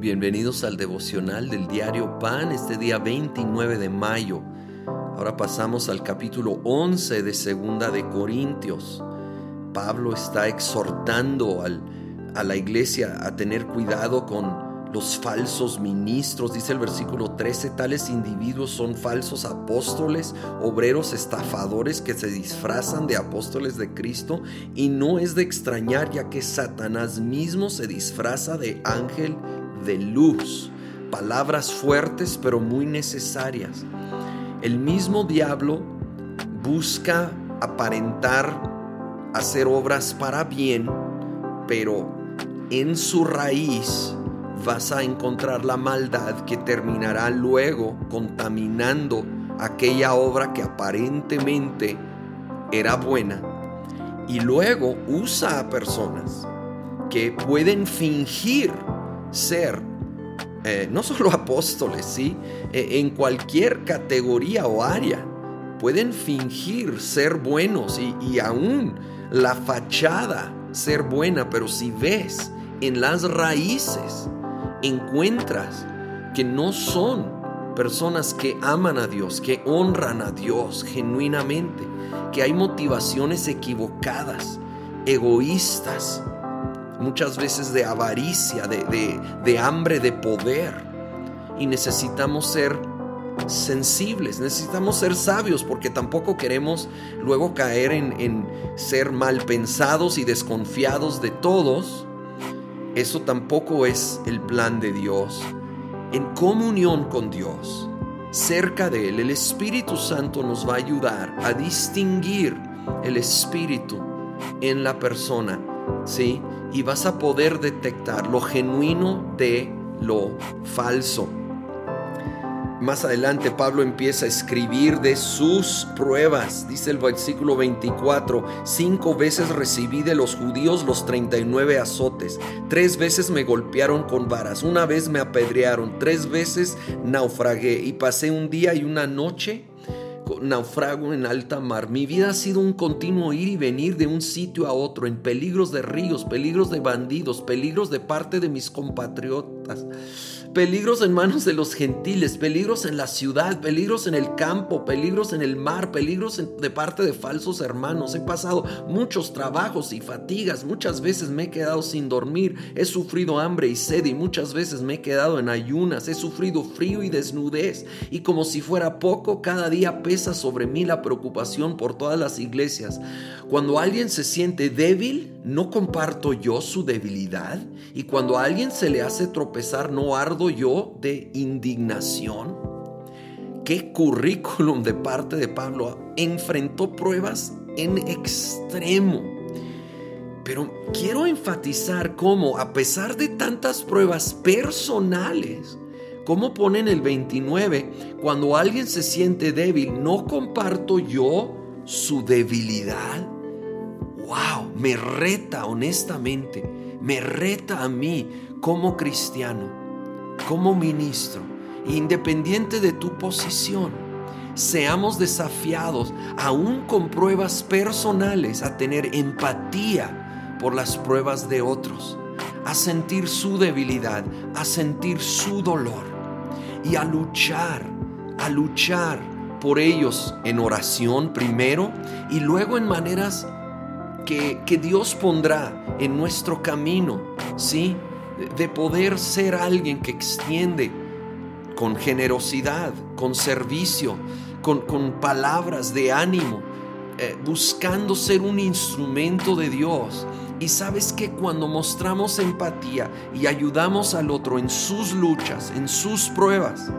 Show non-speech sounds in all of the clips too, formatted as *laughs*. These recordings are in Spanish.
Bienvenidos al devocional del diario Pan este día 29 de mayo. Ahora pasamos al capítulo 11 de Segunda de Corintios. Pablo está exhortando a la iglesia a tener cuidado con los falsos ministros, dice el versículo 13, tales individuos son falsos apóstoles, obreros estafadores que se disfrazan de apóstoles de Cristo y no es de extrañar ya que Satanás mismo se disfraza de ángel de luz. Palabras fuertes pero muy necesarias. El mismo diablo busca aparentar hacer obras para bien, pero en su raíz vas a encontrar la maldad que terminará luego contaminando aquella obra que aparentemente era buena y luego usa a personas que pueden fingir ser eh, no solo *laughs* apóstoles, ¿sí? Eh, en cualquier categoría o área. Pueden fingir ser buenos y, y aún la fachada ser buena, pero si ves en las raíces encuentras que no son personas que aman a Dios, que honran a Dios genuinamente, que hay motivaciones equivocadas, egoístas, muchas veces de avaricia, de, hambre de poder. Y necesitamos ser sensibles, necesitamos ser sabios porque tampoco queremos luego caer en, en ser mal pensados y desconfiados de todos eso tampoco es el plan de Dios. En comunión con Dios, cerca de Él, el Espíritu Santo nos va a ayudar a distinguir el Espíritu en la persona, ¿sí? Y vas a poder detectar lo genuino de lo falso. Más adelante Pablo empieza a escribir de sus pruebas. Dice el versículo 24, cinco veces recibí de los judíos los 39 azotes, tres veces me golpearon con varas, una vez me apedrearon, tres veces naufragué y pasé un día y una noche naufrago en alta mar. Mi vida ha sido un continuo ir y venir de un sitio a otro, en peligros de ríos, peligros de bandidos, peligros de parte de mis compatriotas peligros en manos de los gentiles, peligros en la ciudad, peligros en el campo, peligros en el mar, peligros de parte de falsos hermanos. He pasado muchos trabajos y fatigas, muchas veces me he quedado sin dormir, he sufrido hambre y sed y muchas veces me he quedado en ayunas, he sufrido frío y desnudez y como si fuera poco, cada día pesa sobre mí la preocupación por todas las iglesias. Cuando alguien se siente débil, no comparto yo su debilidad y cuando a alguien se le hace tropezar, no ardo yo de indignación? ¿Qué currículum de parte de Pablo enfrentó pruebas en extremo? Pero quiero enfatizar cómo, a pesar de tantas pruebas personales, como pone en el 29, cuando alguien se siente débil, ¿no comparto yo su debilidad? ¡Wow! Me reta honestamente, me reta a mí como cristiano como ministro, independiente de tu posición, seamos desafiados, aún con pruebas personales, a tener empatía por las pruebas de otros, a sentir su debilidad, a sentir su dolor y a luchar, a luchar por ellos en oración primero y luego en maneras que, que Dios pondrá en nuestro camino, ¿sí? de poder ser alguien que extiende con generosidad, con servicio, con, palabras de ánimo, eh, buscando ser un instrumento de Dios. Y sabes que cuando mostramos empatía y ayudamos al otro en sus luchas, en sus pruebas,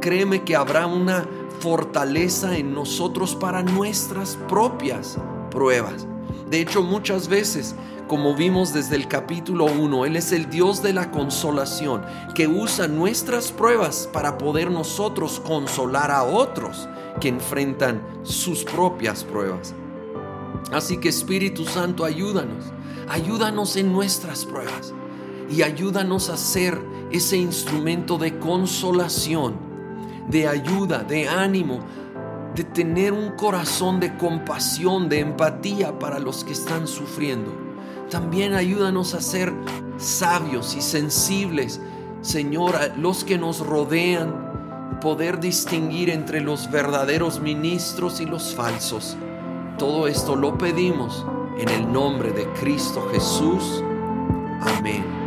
créeme que habrá una fortaleza en nosotros para nuestras propias pruebas. De hecho, muchas veces como vimos desde el capítulo 1, Él es el Dios de la consolación, que usa nuestras pruebas para poder nosotros consolar a otros que enfrentan sus propias pruebas. Así que Espíritu Santo, ayúdanos, ayúdanos en nuestras pruebas y ayúdanos a ser ese instrumento de consolación, de ayuda, de ánimo, de tener un corazón de compasión, de empatía para los que están sufriendo también ayúdanos a ser sabios y sensibles, Señor, los que nos rodean, poder distinguir entre los verdaderos ministros y los falsos. Todo esto lo pedimos en el nombre de Cristo Jesús. Amén.